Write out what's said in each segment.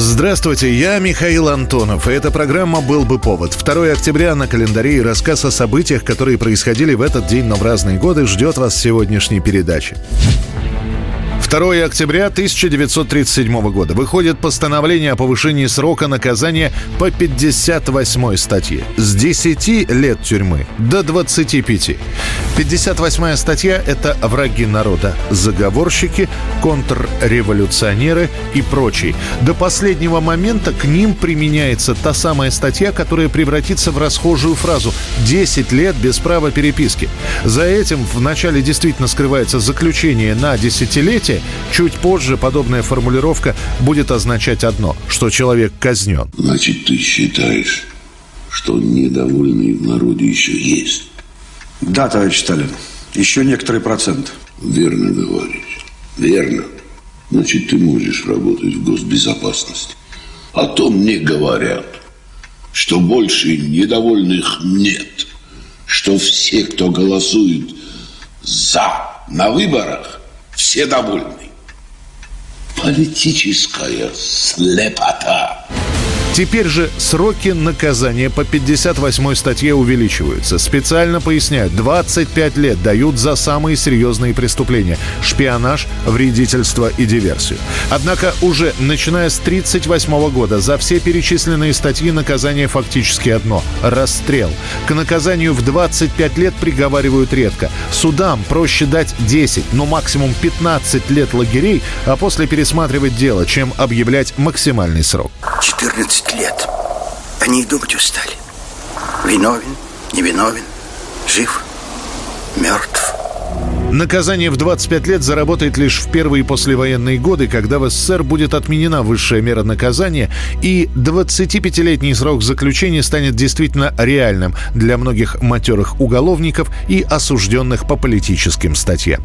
Здравствуйте, я Михаил Антонов, и эта программа «Был бы повод». 2 октября на календаре и рассказ о событиях, которые происходили в этот день, но в разные годы, ждет вас сегодняшней передаче. 2 октября 1937 года выходит постановление о повышении срока наказания по 58 статье с 10 лет тюрьмы до 25. 58 статья – это враги народа, заговорщики, контрреволюционеры и прочие. До последнего момента к ним применяется та самая статья, которая превратится в расхожую фразу «10 лет без права переписки». За этим вначале действительно скрывается заключение на десятилетие, чуть позже подобная формулировка будет означать одно, что человек казнен. Значит, ты считаешь, что недовольные в народе еще есть? Да, товарищ Сталин. Еще некоторый процент. Верно говоришь. Верно. Значит, ты можешь работать в госбезопасности. А то мне говорят, что больше недовольных нет. Что все, кто голосует за на выборах, все довольны. Политическая слепота. Теперь же сроки наказания по 58 статье увеличиваются. Специально поясняют, 25 лет дают за самые серьезные преступления – шпионаж, вредительство и диверсию. Однако уже начиная с 1938 года за все перечисленные статьи наказание фактически одно – расстрел. К наказанию в 25 лет приговаривают редко. Судам проще дать 10, но максимум 15 лет лагерей, а после пересматривать дело, чем объявлять максимальный срок. 14 лет. Они и думать устали. Виновен, невиновен, жив, мертв. Наказание в 25 лет заработает лишь в первые послевоенные годы, когда в СССР будет отменена высшая мера наказания, и 25-летний срок заключения станет действительно реальным для многих матерых уголовников и осужденных по политическим статьям.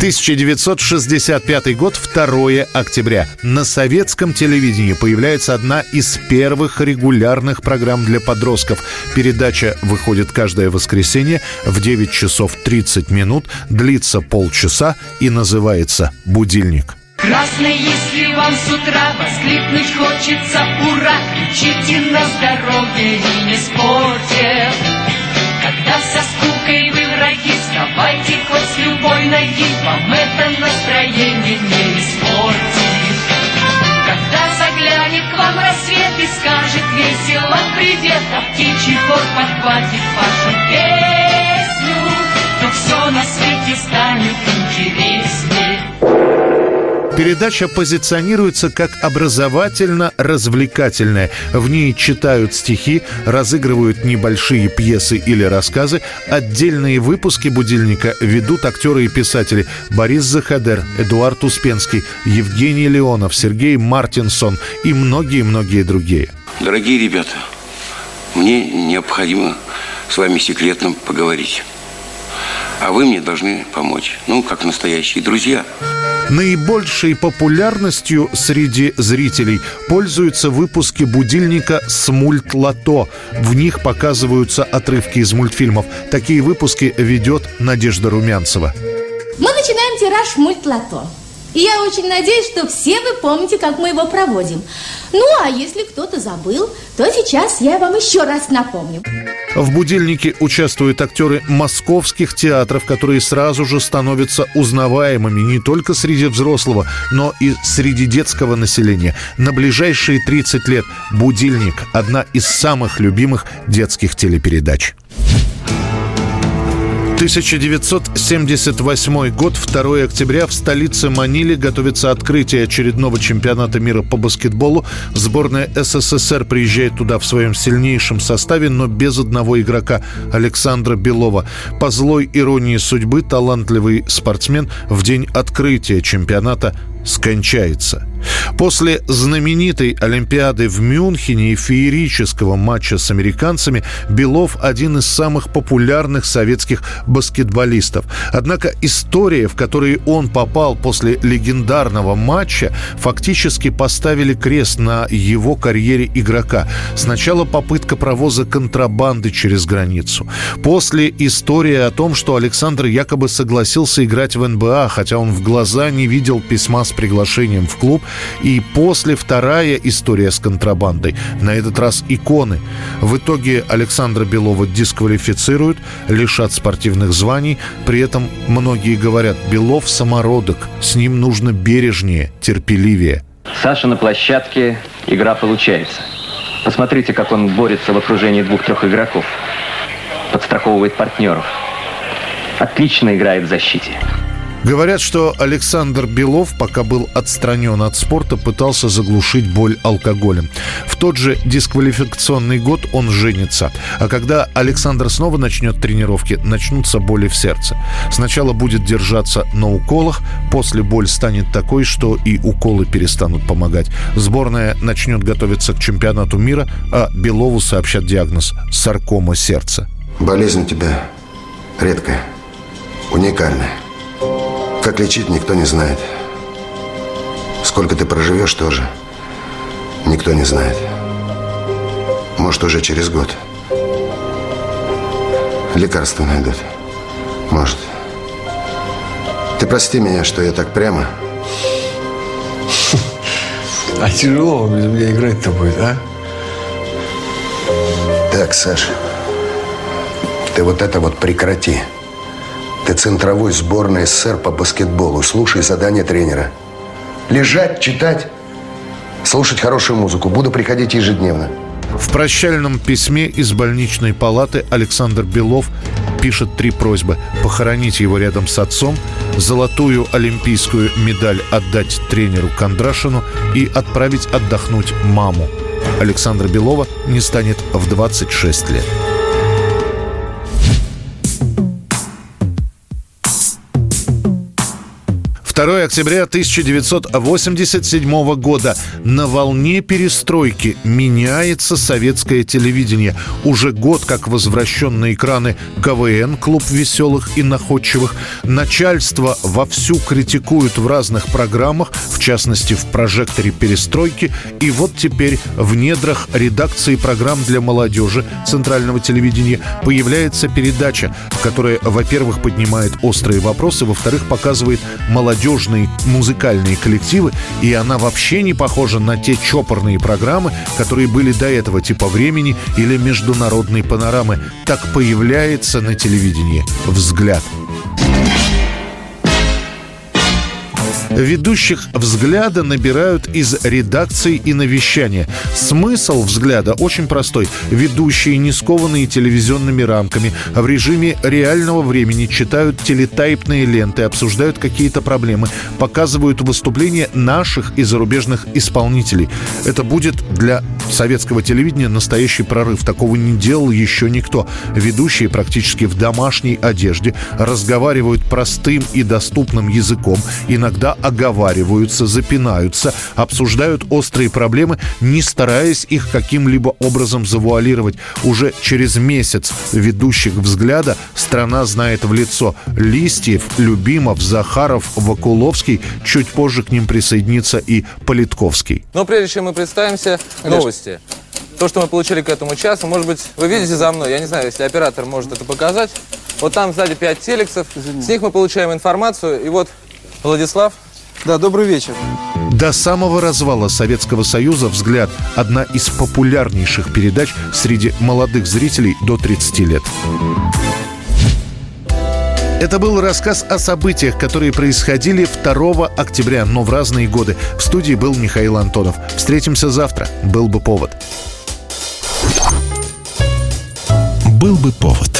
1965 год, 2 октября. На советском телевидении появляется одна из первых регулярных программ для подростков. Передача выходит каждое воскресенье в 9 часов 30 минут, длится полчаса и называется «Будильник». Красный, если вам с утра воскликнуть хочется «Ура!» Кричите на здоровье и не спорьте Когда со скукой вы враги, вставайте хоть с любой ноги Вам это настроение не испортит. Когда заглянет к вам рассвет и скажет весело привет А птичий хор подхватит вашу Передача позиционируется как образовательно-развлекательная. В ней читают стихи, разыгрывают небольшие пьесы или рассказы. Отдельные выпуски «Будильника» ведут актеры и писатели Борис Захадер, Эдуард Успенский, Евгений Леонов, Сергей Мартинсон и многие-многие другие. Дорогие ребята, мне необходимо с вами секретно поговорить. А вы мне должны помочь. Ну, как настоящие друзья. Наибольшей популярностью среди зрителей пользуются выпуски будильника с мультлото. В них показываются отрывки из мультфильмов. Такие выпуски ведет Надежда Румянцева. Мы начинаем тираж мультлото. И я очень надеюсь, что все вы помните, как мы его проводим. Ну, а если кто-то забыл, то сейчас я вам еще раз напомню. В «Будильнике» участвуют актеры московских театров, которые сразу же становятся узнаваемыми не только среди взрослого, но и среди детского населения. На ближайшие 30 лет «Будильник» – одна из самых любимых детских телепередач. 1978 год, 2 октября, в столице Маниле готовится открытие очередного чемпионата мира по баскетболу. Сборная СССР приезжает туда в своем сильнейшем составе, но без одного игрока – Александра Белова. По злой иронии судьбы талантливый спортсмен в день открытия чемпионата скончается – После знаменитой Олимпиады в Мюнхене и феерического матча с американцами Белов один из самых популярных советских баскетболистов. Однако история, в которой он попал после легендарного матча, фактически поставили крест на его карьере игрока. Сначала попытка провоза контрабанды через границу. После история о том, что Александр якобы согласился играть в НБА, хотя он в глаза не видел письма с приглашением в клуб. И после вторая история с контрабандой. На этот раз иконы. В итоге Александра Белова дисквалифицируют, лишат спортивных званий. При этом многие говорят, Белов самородок, с ним нужно бережнее, терпеливее. Саша на площадке, игра получается. Посмотрите, как он борется в окружении двух-трех игроков. Подстраховывает партнеров. Отлично играет в защите. Говорят, что Александр Белов, пока был отстранен от спорта, пытался заглушить боль алкоголем. В тот же дисквалификационный год он женится. А когда Александр снова начнет тренировки, начнутся боли в сердце. Сначала будет держаться на уколах, после боль станет такой, что и уколы перестанут помогать. Сборная начнет готовиться к чемпионату мира, а Белову сообщат диагноз – саркома сердца. Болезнь у тебя редкая, уникальная. Как лечить, никто не знает. Сколько ты проживешь, тоже никто не знает. Может, уже через год. Лекарства найдут. Может. Ты прости меня, что я так прямо. А тяжело без меня играть-то будет, а? Так, Саша, ты вот это вот прекрати. Ты центровой сборной СССР по баскетболу. Слушай задания тренера. Лежать, читать, слушать хорошую музыку. Буду приходить ежедневно. В прощальном письме из больничной палаты Александр Белов пишет три просьбы. Похоронить его рядом с отцом, золотую олимпийскую медаль отдать тренеру Кондрашину и отправить отдохнуть маму. Александра Белова не станет в 26 лет. 2 октября 1987 года. На волне перестройки меняется советское телевидение. Уже год как возвращен на экраны КВН, клуб веселых и находчивых. Начальство вовсю критикует в разных программах, в частности в прожекторе перестройки. И вот теперь в недрах редакции программ для молодежи Центрального телевидения появляется передача, которая, во-первых, поднимает острые вопросы, во-вторых, показывает молодежь молодежные музыкальные коллективы, и она вообще не похожа на те чопорные программы, которые были до этого типа «Времени» или «Международной панорамы». Так появляется на телевидении «Взгляд». Ведущих «Взгляда» набирают из редакции и навещания. Смысл «Взгляда» очень простой. Ведущие, не скованные телевизионными рамками, в режиме реального времени читают телетайпные ленты, обсуждают какие-то проблемы, показывают выступления наших и зарубежных исполнителей. Это будет для советского телевидения настоящий прорыв. Такого не делал еще никто. Ведущие практически в домашней одежде разговаривают простым и доступным языком, иногда оговариваются, запинаются, обсуждают острые проблемы, не стараясь их каким-либо образом завуалировать. Уже через месяц ведущих взгляда страна знает в лицо Листьев, Любимов, Захаров, Вакуловский. Чуть позже к ним присоединится и Политковский. Но прежде чем мы представимся, новости. То, что мы получили к этому часу, может быть, вы видите за мной, я не знаю, если оператор может это показать. Вот там сзади 5 телексов, с них мы получаем информацию. И вот Владислав да, добрый вечер. До самого развала Советского Союза «Взгляд» – одна из популярнейших передач среди молодых зрителей до 30 лет. Это был рассказ о событиях, которые происходили 2 октября, но в разные годы. В студии был Михаил Антонов. Встретимся завтра. Был бы повод. Был бы повод.